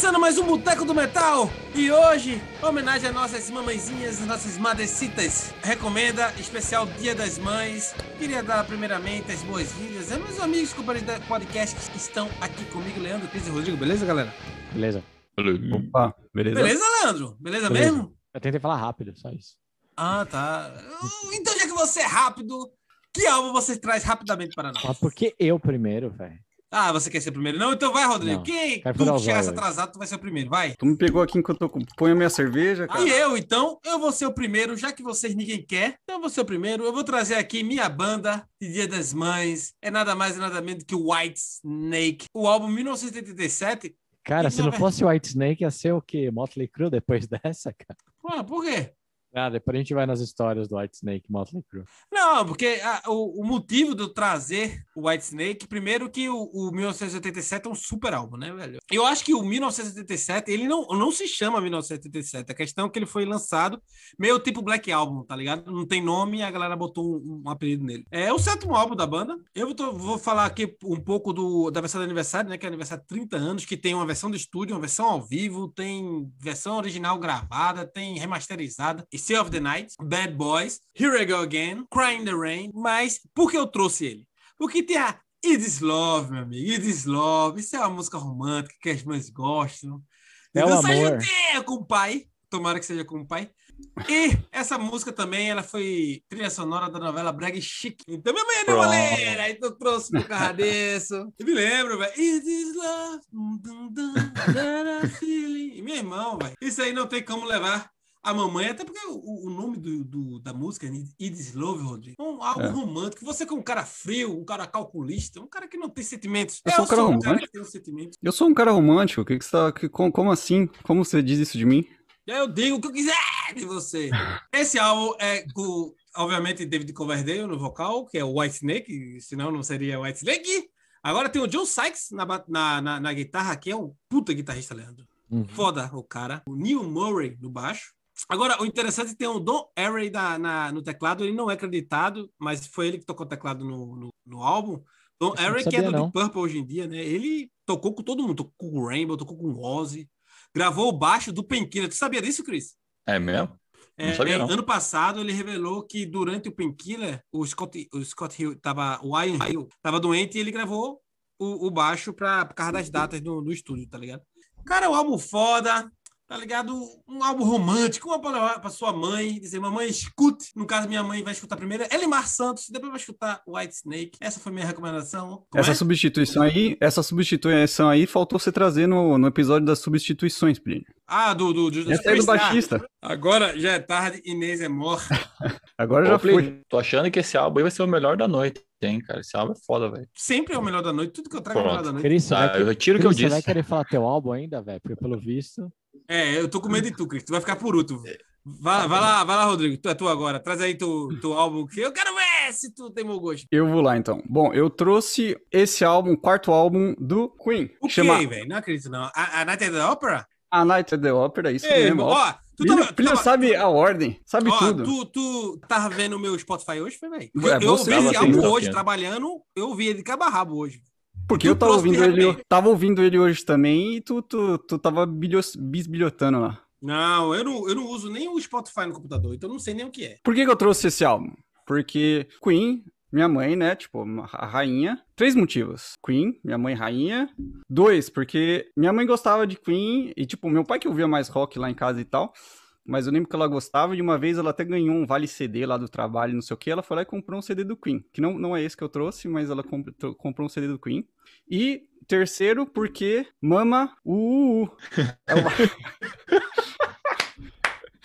Começando mais um Boteco do Metal e hoje, homenagem às nossas mamãezinhas, às nossas madrecitas, recomenda especial Dia das Mães. Queria dar primeiramente as boas-vindas aos meus amigos companheiros da podcast que estão aqui comigo, Leandro, Cris e Rodrigo, beleza, galera? Beleza. Opa, beleza? Beleza, Leandro? Beleza, Beleza. mesmo? Eu tentei falar rápido, só isso. Ah, tá. Então, já que você é rápido, que álbum você traz rapidamente para nós? Mas por que eu primeiro, velho? Ah, você quer ser o primeiro? Não, então vai, Rodrigo. Não, Quem tu o chegasse atrasado, tu vai ser o primeiro, vai. Tu me pegou aqui enquanto eu com- ponho a minha cerveja, cara. E eu, então, eu vou ser o primeiro, já que vocês ninguém quer, então eu vou ser o primeiro. Eu vou trazer aqui minha banda de Dia das Mães. É nada mais e nada menos que o White Snake. O álbum 1987. Cara, E se não fosse White Snake, ia ser o quê? Motley Crue depois dessa, cara? Ah, por quê? Ah, depois a gente vai nas histórias do White Snake e Motley Crue. Não, porque ah, o, o motivo eu trazer o White Snake, primeiro que o, o 1987 é um super álbum, né, velho? Eu acho que o 1987, ele não, não se chama 1987. A questão é que ele foi lançado meio tipo Black Album, tá ligado? Não tem nome e a galera botou um, um apelido nele. É o sétimo álbum da banda. Eu tô- vou falar aqui um pouco do, da versão de aniversário, né? Que é aniversário de 30 anos, que tem uma versão de estúdio, uma versão ao vivo, tem versão original gravada, tem remasterizada. Stay of the Night, Bad Boys, Here I Go Again, Crying in the Rain. Mas por que eu trouxe ele? Porque tem a It Is Love, meu amigo. It Is Love. Isso é uma música romântica que as mães gostam. É o Dançar amor. juntinho com o pai. Tomara que seja com o pai. E essa música também, ela foi trilha sonora da novela Brega e Chique. Então, minha mãe é nevoleira, então eu trouxe pro carradeço. Eu me lembro, velho. It is love. that I feeling. E meu irmão, velho. Isso aí não tem como levar a mamãe, até porque o, o nome do, do- da música é It is Love, Rodrigo. Um, algo É. romântico. Você que é um cara frio, um cara calculista, um cara que não tem sentimentos. Eu sou um cara cara romântico. que tem um sentimento. Eu sou um cara romântico, o que, que você tá. que- como, como assim? Como você diz isso de mim? E aí eu digo o que eu quiser de você. Esse álbum é com, obviamente, David Coverdale no vocal, que é o White Snake, senão não seria White Snake. Agora tem o John Sykes na, na, na, na guitarra, que é um puta guitarrista, Leandro. Uhum. Foda o cara. O Neil Murray no baixo. Agora, o interessante é que tem o Don Airey no teclado, ele não é acreditado, mas foi ele que tocou o teclado no, no, no álbum. Don Airey, que é do não. Deep Purple hoje em dia, né? Ele tocou com todo mundo, tocou com o Rainbow, tocou com o Ozzy, gravou o baixo do Painkiller. Tu sabia disso, Chris? É mesmo? Não É, sabia, é, não. Ano passado ele revelou que durante o Painkiller o Scott, o Scott Hill tava, o Ian Hill tava doente e ele gravou o, o baixo pra, por causa das datas do, do estúdio, tá ligado? Cara, é um álbum foda, tá ligado? Um álbum romântico, uma pra levar pra sua mãe, dizer, mamãe, escute. No caso, minha mãe vai escutar primeiro Elimar Santos, depois vai escutar White Snake. Essa foi minha recomendação. Como Essa é? substituição aí, essa substituição aí faltou você trazer no, no episódio das substituições, Plínio. Ah, do, do, do, do Essa é do baixista. Agora já é tarde, Inês é morta. Agora Ô, já Plínio, foi. Tô achando que esse álbum aí vai ser o melhor da noite, hein, cara? Esse álbum é foda, velho. Sempre é o melhor da noite, tudo que eu trago é o melhor Pronto. da noite. Cris, vai, eu retiro o que eu Cris, você disse. vai querer falar teu álbum ainda, velho? Porque pelo visto. É, eu tô com medo de tu, Cris. Tu vai ficar por último. Vai, vai lá, vai lá, Rodrigo. Tu é tu agora. Traz aí tu, tu álbum que eu quero ver se tu tem mau gosto. Eu vou lá então. Bom, eu trouxe esse álbum, o quarto álbum do Queen. O que chama quê, velho? Não acredito, não. A, a Night at the Opera? A Night at the Opera, isso Ei, mesmo. ó. tu Plínio, tava, Plínio tava- sabe a ordem, sabe ó, tudo. Tu, tu tava vendo o meu Spotify hoje, foi, velho? É, Eu, eu você ouvi esse tava álbum assim, hoje, trabalhando, eu ouvi ele de cabo a rabo hoje. Porque tu eu tava ouvindo ele, tava ouvindo ele hoje também e tu, tu, tu tava bilhos- bisbilhotando lá. Não, eu não, eu não uso nem o Spotify no computador, então eu não sei nem o que é. Por que, que eu trouxe esse álbum? Porque Queen, minha mãe, né? Tipo, a rainha. Três motivos. Queen, minha mãe rainha. Dois, porque minha mãe gostava de Queen e, tipo, meu pai que ouvia mais rock lá em casa e tal. Mas eu lembro que ela gostava e uma vez ela até ganhou um vale CD lá do trabalho, não sei o que. Ela foi lá e comprou um CD do Queen. Que não, não é esse que eu trouxe, mas ela comp- comprou um CD do Queen. E terceiro, porque Mama uh, uh. É o,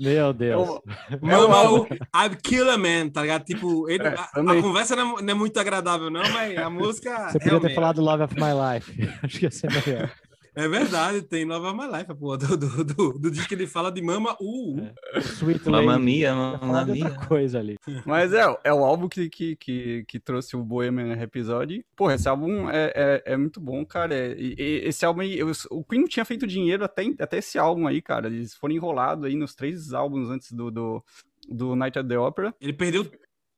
Meu Deus. Mama, o I'm Killer Man, tá ligado? Tipo, ele- É, a, a conversa não é, não é muito agradável, não, mas a música. Você podia ter falado Love of My Life. Acho que ia ser melhor. É verdade, tem Nova My Life, pô, do, do, do, do disco que ele fala de Mama uh, uh. Sweet Mamma Lady. mia, falar de mia. outra coisa ali. Mas é, é o álbum que, que, que, que trouxe o Bohemian Rhapsody. Porra, esse álbum é, é, é muito bom, cara. É- e- e esse álbum aí, eu- o Queen não tinha feito dinheiro até, até esse álbum aí, cara. Eles foram enrolados aí nos três álbuns antes do, do, do Night at the Opera. Ele perdeu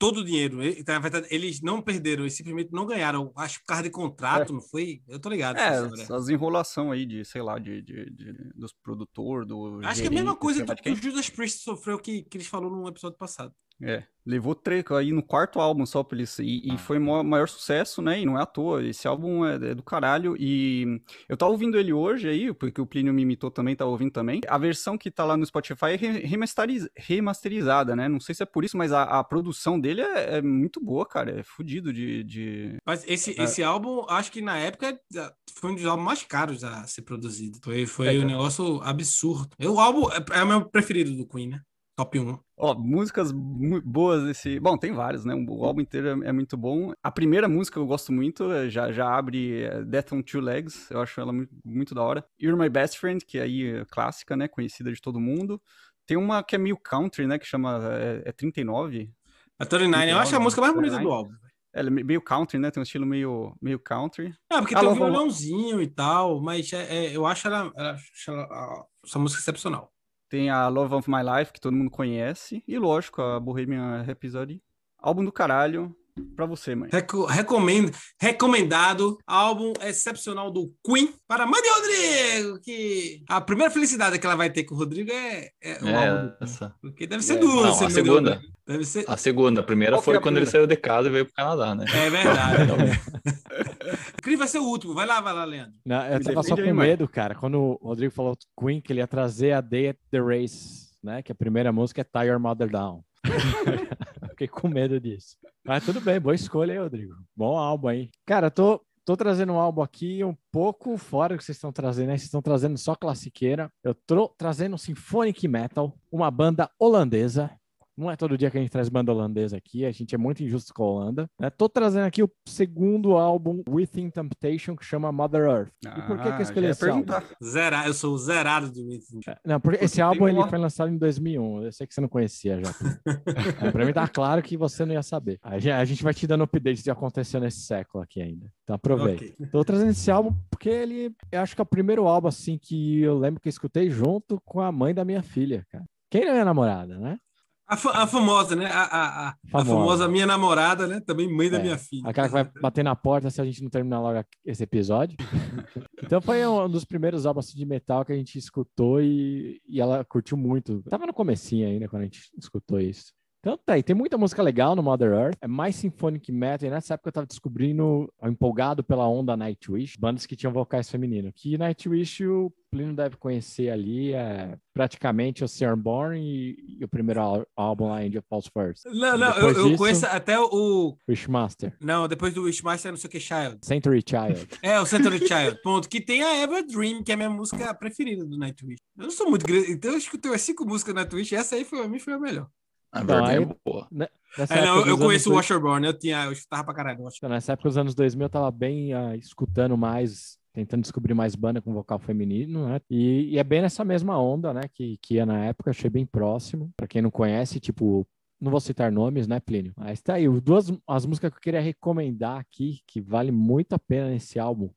todo o dinheiro. Na verdade, eles não perderam, eles simplesmente não ganharam. Acho que por causa de contrato, não foi? Eu tô ligado. É, as enrolação aí de, sei lá, de, de, de- dos produtores, do. Acho que é a mesma gerente, coisa do que o Judas Priest sofreu que, que eles falaram no episódio passado. É, levou treco aí no quarto álbum só pra eles. E, e foi o maior, sucesso, né? E não é à toa. Esse álbum é, é do caralho. E eu tava ouvindo ele hoje aí, porque o Plínio me imitou também, tava ouvindo também. A versão que tá lá no Spotify é re- remasteriz- remasterizada, né? Não sei se é por isso, mas a, a produção dele é, é muito boa, cara. É fudido de. de... Mas esse, É. esse álbum, acho que na época ah, foi um dos álbuns mais caros a ser produzido. Foi, foi É, um negócio absurdo. O álbum é, é o meu preferido do Queen, né? Top 1. Ó, músicas boas desse. Bom, tem várias, né? O álbum inteiro é, é muito bom. A primeira música eu gosto muito, é, já, já abre é, Death on Two Legs, eu acho ela muito, muito da hora. You're My Best Friend, que aí é clássica, né? Conhecida de todo mundo. Tem uma que é meio country, né? Que chama. É, é 39. A 39, eu acho a música mais bonita do 39. álbum. Ela é me- meio country, né? Tem um estilo meio, meio country. Ah, porque Ah, tem um violãozinho e tal, mas é- é- eu acho ela, ela- ela- essa música excepcional. Tem a Love of My Life, que todo mundo conhece. E lógico, a Bohemian Rhapsody. Álbum do caralho. Pra você, mãe. Reco- recomendo, recomendado, álbum excepcional do Queen para a mãe de Rodrigo, que a primeira felicidade que ela vai ter com o Rodrigo é, é o álbum É, Queen. essa. Porque deve ser É. duas. Não, se a segunda. Deve ser. A segunda, a primeira Qual foi foi a quando ele primeira? saiu de casa e veio pro Canadá, né? É verdade. Cris vai ser o último. Vai lá, vai lá, Leandro. Não, eu Me tava só com aí, mãe. medo, cara, quando o Rodrigo falou Queen, que ele ia trazer a Day at the Race, né? Que a primeira música é Tie Your Mother Down. Fiquei com medo disso. Mas tudo bem, boa escolha aí, Rodrigo. Bom álbum aí. Cara, tô, tô trazendo um álbum aqui um pouco fora do que vocês estão trazendo, né? Vocês estão trazendo só classiqueira. Eu tô trazendo Symphonic Metal, uma banda holandesa. Não é todo dia que a gente traz banda holandesa aqui, a gente é muito injusto com a Holanda. Né? Tô trazendo aqui o segundo álbum, Within Temptation, que chama Mother Earth. E por que, que eu Ah, escolhi esse álbum? Zerar. Eu sou zerado do Within. Não, porque Porque esse álbum ele uma- foi lançado em 2001. Eu sei que você não conhecia já. É, pra mim tá claro que você não ia saber. A gente, a gente vai te dando updates do que aconteceu nesse século aqui ainda. Então aproveita. Ok. Tô trazendo esse álbum porque ele, eu acho que é o primeiro álbum assim que eu lembro que eu escutei junto com a mãe da minha filha, cara. Quem não é minha namorada, né? A, fa- a famosa, né? A, a, a, a Famosa. famosa minha namorada, né? Também mãe da É, minha filha. Aquela que vai bater na porta se a gente não terminar logo esse episódio. então foi um dos primeiros álbuns assim, de metal que a gente escutou e, e ela curtiu muito. Tava no comecinho ainda quando a gente escutou isso. Então tá aí, tem muita música legal no Mother Earth, é mais symphonic metal, e nessa época eu tava descobrindo, empolgado pela onda Nightwish, bandas que tinham vocais femininos, que Nightwish o Plínio deve conhecer ali, é praticamente o Born e, e o primeiro ál- álbum lá, Angel Falls First, Não, não, eu, eu disso- conheço até o. Wishmaster, Não, depois do Wishmaster, não sei o que, Child. Century Child. É, o Century Child. Ponto. Que tem a Ever Dream, que é a minha música preferida do Nightwish. Eu não sou muito grande. Então eu escutei as cinco músicas do Nightwish. Essa aí, foi, pra mim, foi a melhor. A Então, verdade aí- é boa. É, não, eu, conheço o Washerborn. Eu, tinha, eu escutava pra caralho. Então, nessa época dos anos 2000, eu tava bem ah, escutando mais, tentando descobrir mais banda com vocal feminino, né? E, e é bem nessa mesma onda, né? Que, que ia na época, achei bem próximo. Pra quem não conhece, tipo, não vou citar nomes, né, Plínio? Mas tá aí, duas as músicas que eu queria recomendar aqui, que vale muito a pena nesse álbum,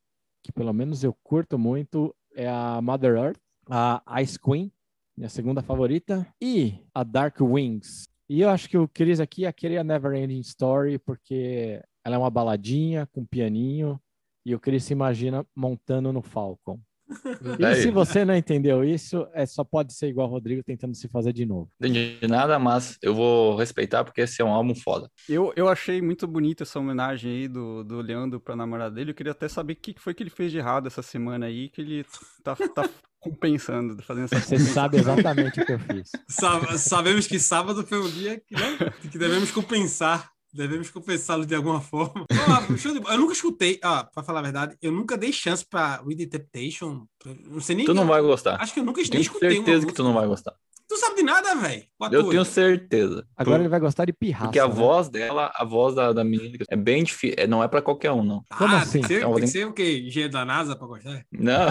que pelo menos eu curto muito, é a Mother Earth, a Ice Queen, minha segunda favorita, e a Dark Wings. E eu acho que o Chris aqui ia querer a Never Ending Story, porque ela é uma baladinha com pianinho, e o Chris se imagina montando no Falcon. E se você não entendeu isso, é, só pode ser igual o Rodrigo tentando se fazer de novo. Entendi nada, mas eu vou respeitar porque esse é um álbum foda. Eu, eu achei muito bonita essa homenagem aí do, do Leandro pra namorada dele. Eu queria até saber o que que foi que ele fez de errado essa semana aí, que ele tá, tá compensando, fazendo essa Você sabe exatamente o que eu fiz. Sa- sabemos que sábado foi um dia que, né, que devemos compensar. Devemos compensá-lo de alguma forma. Bola. eu nunca escutei, ah, pra falar a verdade, eu nunca dei chance pra With the Temptation. Não sei nem. Tu não vai gostar. Acho que eu nunca Tenho escutei uma certeza que tu não vai gostar. Tu sabe de nada, velho. Eu tenho certeza. Agora Por- ele vai gostar de pirraça. Porque a né? voz dela, a voz da, da menina, é bem difícil. Não é pra qualquer um, não. Como ah, assim? Tem que ser, Então, tem que ser o quê? Engenheiro da NASA pra gostar? Não,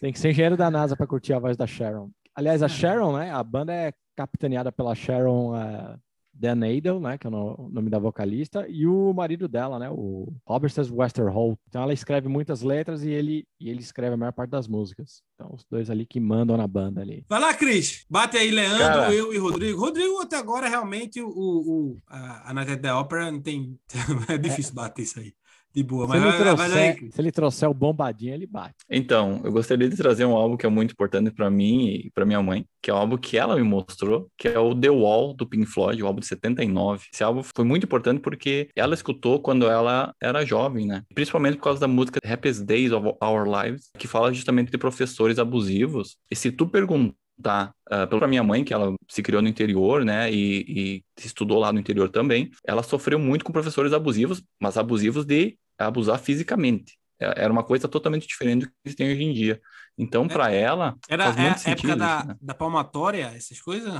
Tem que ser engenheiro da NASA para curtir a voz da Sharon. Aliás, a Sharon, né? A banda é capitaneada pela Sharon, é, Dan Adel, né, que é o no- o nome da vocalista, e o marido dela, né, o Robert Westerholt. Então ela escreve muitas letras e ele, e ele escreve a maior parte das músicas. Então os dois ali que mandam na banda ali. Vai lá, Cris. Bate aí, Leandro, Cara. eu e Rodrigo. Rodrigo, até agora, realmente, o, o, a, a Night at the Opera não tem. É difícil bater isso aí. De boa. Se Mas ele, vai aí, trouxer, se ele trouxer o bombadinho, ele bate. Então, eu gostaria de trazer um álbum que é muito importante pra mim e pra minha mãe, que é um álbum que ela me mostrou, que é o The Wall do Pink Floyd, o álbum de 79. Esse álbum foi muito importante porque ela escutou quando ela era jovem, né? Principalmente por causa da música Happiest Days of Our Lives, que fala justamente de professores abusivos. E se tu perguntar uh, pela minha mãe, que ela se criou no interior, né, e, e estudou lá no interior também, ela sofreu muito com professores abusivos, mas abusivos de abusar fisicamente. É- Era uma coisa totalmente diferente do que eles têm hoje em dia. Então, para ela, Era faz é, muito a sentido época da, isso, né? da palmatória, essas coisas?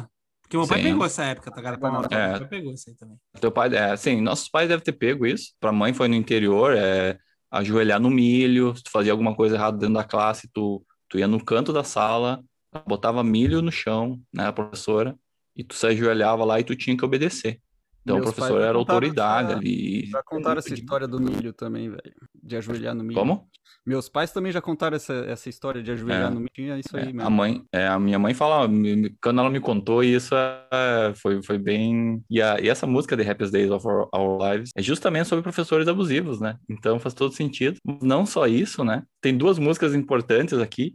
Porque meu pai Sim. pegou essa época, tá, cara? Palmatória. É. Meu pai pegou isso aí também. Teu pai, é, sim, nossos pais devem ter pego isso. Para mãe foi no interior, é ajoelhar no milho, se tu fazia alguma coisa errada dentro da classe, tu, tu ia no canto da sala, botava milho no chão, né, a professora, e tu se ajoelhava lá e tu tinha que obedecer. Então Meus o professor era contaram autoridade ali. Já contaram essa história do milho também, velho. De ajoelhar no milho. Como? Meus pais também já contaram essa, essa história de ajoelhar É. no milho. É isso aí É, mesmo. a mãe, é, a minha mãe fala, quando ela me contou isso, é, foi, foi bem. E, a- e essa música The Happiest Days of Our, Our Lives é justamente sobre professores abusivos, né? Então faz todo sentido. Não só isso, né? Tem duas músicas importantes aqui: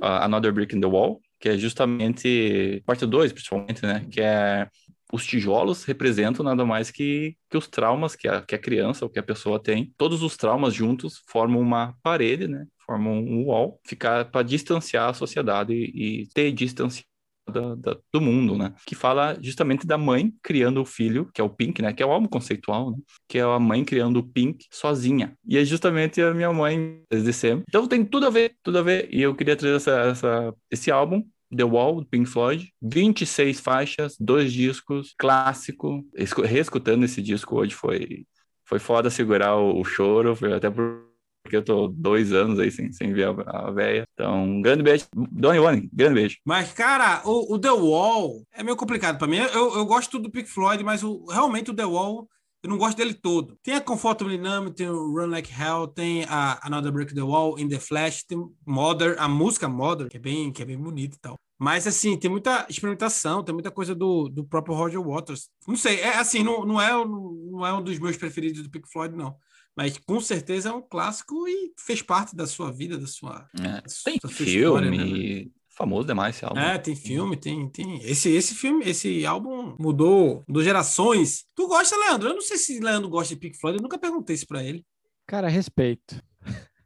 Another Brick in the Wall, que é justamente parte 2, principalmente, né? Que é os tijolos representam nada mais que, que os traumas que a, que a criança ou que a pessoa tem. Todos os traumas juntos formam uma parede, né? Formam um wall, ficar para distanciar a sociedade e, e ter distanciado da- da- do mundo, né? Que fala justamente da mãe criando o filho, que é o Pink, né? Que é o álbum conceitual, né? Que é a mãe criando o Pink sozinha. E é justamente a minha mãe desde sempre. Então tem tudo a ver, tudo a ver. E eu queria trazer essa, essa- esse álbum The Wall, do Pink Floyd, 26 faixas, dois discos, clássico. Escu- Reescutando esse disco hoje foi, foi foda segurar o, o choro, foi até por- porque eu tô dois anos aí sem, sem ver a, a véia. Então, um grande beijo. Donny One, grande beijo. Mas, cara, o, o The Wall é meio complicado pra mim. Eu, eu gosto do Pink Floyd, mas o, realmente o The Wall, eu não gosto dele todo. Tem a Comfortable Numb, tem o Run Like Hell, tem a Another Break the Wall, In The Flash, tem Mother, a música Mother, que é bem, que é bem bonita e tal. Mas, assim, tem muita experimentação, tem muita coisa do, do próprio Roger Waters. Não sei, é assim, não, não, é, não é um dos meus preferidos do Pink Floyd, não. Mas com certeza é um clássico e fez parte da sua vida, da sua. É, da tem sua história, filme, né? famoso demais esse álbum. É, tem filme, tem, tem. Esse, esse filme, esse álbum mudou, mudou gerações. Tu gosta, Leandro? Eu não sei se Leandro gosta de Pink Floyd, eu nunca perguntei isso pra ele. Cara, respeito.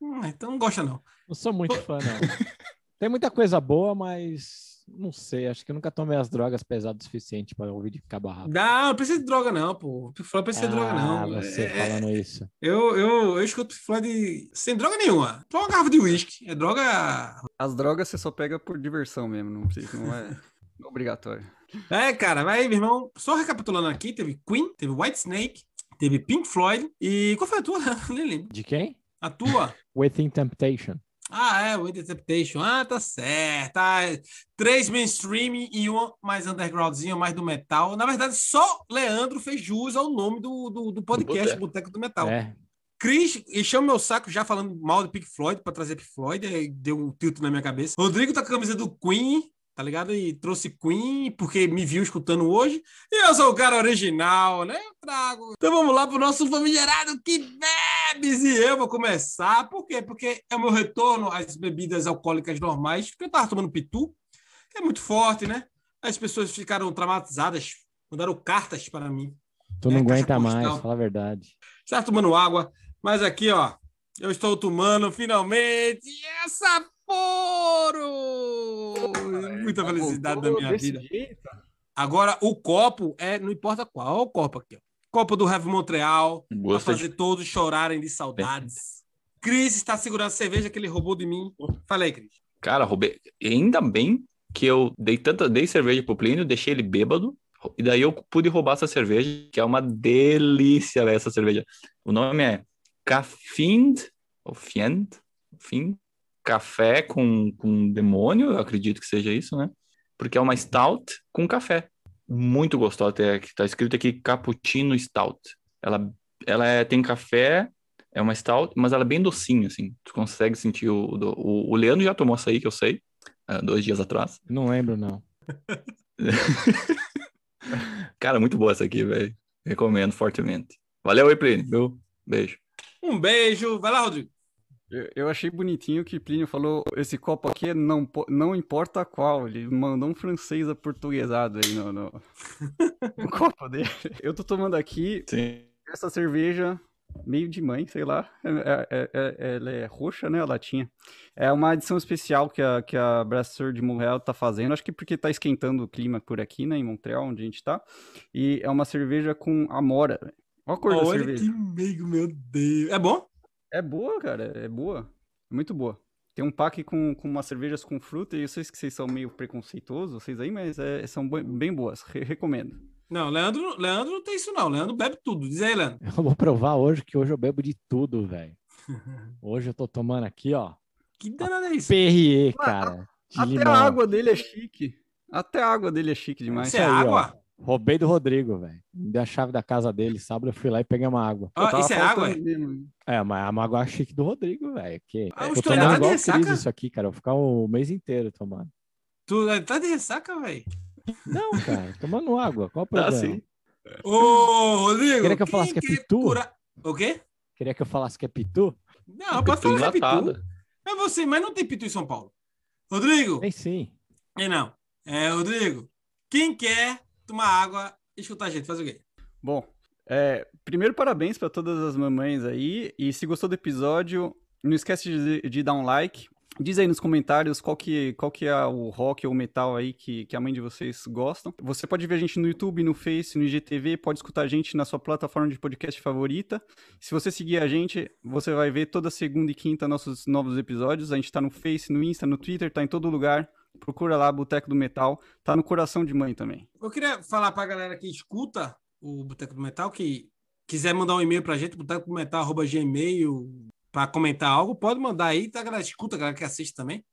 Hum, então não gosta, não. Não sou muito fã, não. Tem muita coisa boa, mas não sei. Acho que eu nunca tomei as drogas pesadas o suficiente para ouvir de cabo a rabo. Não, não precisa de droga, não, pô. Pink Floyd precisa de droga, Ah, não. você É, falando isso. eu, eu, eu escuto Pink Floyd sem droga nenhuma. Só uma garrafa de uísque. É droga. As drogas você só pega por diversão mesmo, não precisa, não é obrigatório. É, cara, vai, meu irmão. Só recapitulando aqui: teve Queen, teve White Snake, teve Pink Floyd. E qual foi a tua? Nem lembro. De quem? A tua? Within Temptation. Ah, é, o Interceptation. Ah, tá certo. Ah, três mainstream e uma mais undergroundzinha, mais do metal. Na verdade, só Leandro fez jus ao nome do, do, do podcast, Boteco. Boteco do Metal. É. Cris encheu meu saco já falando mal do Pink Floyd pra trazer Pink Floyd, aí deu um tilt na minha cabeça. Rodrigo tá com a camisa do Queen, tá ligado? E trouxe Queen porque me viu escutando hoje. E eu sou o cara original, né? Eu trago. Então vamos lá pro nosso famigerado que bebes e eu vou começar. Por quê? Porque é o meu retorno às bebidas alcoólicas normais, porque eu tava tomando pitu, que é muito forte, né? As pessoas ficaram traumatizadas, mandaram cartas para mim. Tu É, não caixa aguenta mais, fala a verdade. Está tomando água, mas aqui, ó, eu estou tomando finalmente essa! Muita felicidade da minha vida. Agora, o copo é, não importa qual, olha o copo aqui, ó. Copo do Heavy Montreal, para Gosto de fazer todos chorarem de saudades. Cris está segurando a cerveja que ele roubou de mim. Falei, Cris. Cara, roubei. Ainda bem que eu dei tanta, dei cerveja pro Plínio, deixei ele bêbado, e daí eu pude roubar essa cerveja, que é uma delícia véio, essa cerveja. O nome é Cafind, ou Fiend, Fiend, café com, com demônio, eu acredito que seja isso, né? Porque é uma stout com café. Muito gostosa. Tem- que Tá escrito aqui Cappuccino Stout. Ela, ela é- tem café, é uma stout, mas ela é bem docinha, assim. Tu consegue sentir o... O, o Leandro já tomou açaí, que eu sei, dois dias atrás. Não lembro, não. Cara, muito boa essa aqui, velho. Recomendo fortemente. Valeu aí, Plínio, viu? Beijo. Um beijo. Vai lá, Rodrigo. Eu, achei bonitinho que Plínio falou: esse copo aqui é não, não importa qual. Ele mandou um francês aportuguesado aí no, no, no copo dele. Eu tô tomando aqui Sim. essa cerveja meio de mãe, sei lá. É- é- é- ela é roxa, né? A latinha. É uma edição especial que a, que a Brasseur de Montreal tá fazendo. Acho que porque tá esquentando o clima por aqui, né? Em Montreal, onde a gente tá. E é uma cerveja com amora. Olha a cor da Olha cerveja. que meigo, meu Deus. É bom? É boa, cara, é boa. É muito boa. Tem um pack com, com umas cervejas com fruta, e eu sei que vocês são meio preconceituosos, vocês aí, mas é- são bem, boas, re- recomendo. Não, Leandro, Leandro não tem isso, não. Leandro bebe tudo. Diz aí, Leandro. Eu vou provar hoje que hoje eu bebo de tudo, velho. Hoje eu tô tomando aqui, ó, Que danada é isso? Perrier, cara. De Até limão. a água dele é chique. Até a água dele é chique demais. Isso é aí, ó. Roubei do Rodrigo, velho. Me deu a chave da casa dele, sábado eu fui lá e peguei uma água. Tava isso é água? é? mesmo. É, mas é uma água chique do Rodrigo, velho. Que... Ah, eu o tô tomando tá de igual o ressaca? Cris isso aqui, cara. Eu vou ficar o mês inteiro tomando. Tu tá de ressaca, velho? Não, cara, tomando água. Qual o Tá problema? sim. Ô, Rodrigo. Queria que eu falasse que é pitu? curar- O quê? Queria que eu falasse que é pitu? Não, pode falar que é pitu. É você, mas não tem pitu em São Paulo. Rodrigo. Tem sim. É não. É, Rodrigo. Quem quer tomar água e escutar a gente, faz o quê? Bom, é, primeiro parabéns para todas as mamães aí, e se gostou do episódio, não esquece de, de dar um like. Diz aí nos comentários qual que, qual que é o rock ou metal aí que, que a mãe de vocês gostam. Você pode ver a gente no YouTube, no Face, no IGTV, pode escutar a gente na sua plataforma de podcast favorita. Se você seguir a gente, você vai ver toda segunda e quinta nossos novos episódios. A gente tá no Face, no Insta, no Twitter, tá em todo lugar. Procura lá, Boteco do Metal. Tá no coração de mãe também. Eu queria falar pra galera que escuta o Boteco do Metal, que quiser mandar um e-mail pra gente, botecodometal.gmail, pra comentar algo, pode mandar aí, tá? A galera escuta, a galera que assiste também.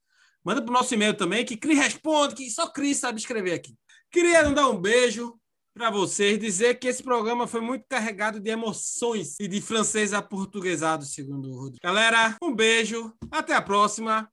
Manda pro nosso e-mail também, que Cris responde, que só Cris sabe escrever aqui. Queria mandar um beijo para vocês, dizer que esse programa foi muito carregado de emoções e de francês aportuguesado, segundo o Rodrigo. Galera, um beijo, até a próxima